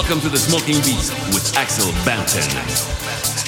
Welcome to the Smoking Beast with Axel Bampton.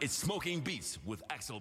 It's Smoking Beats with Axel.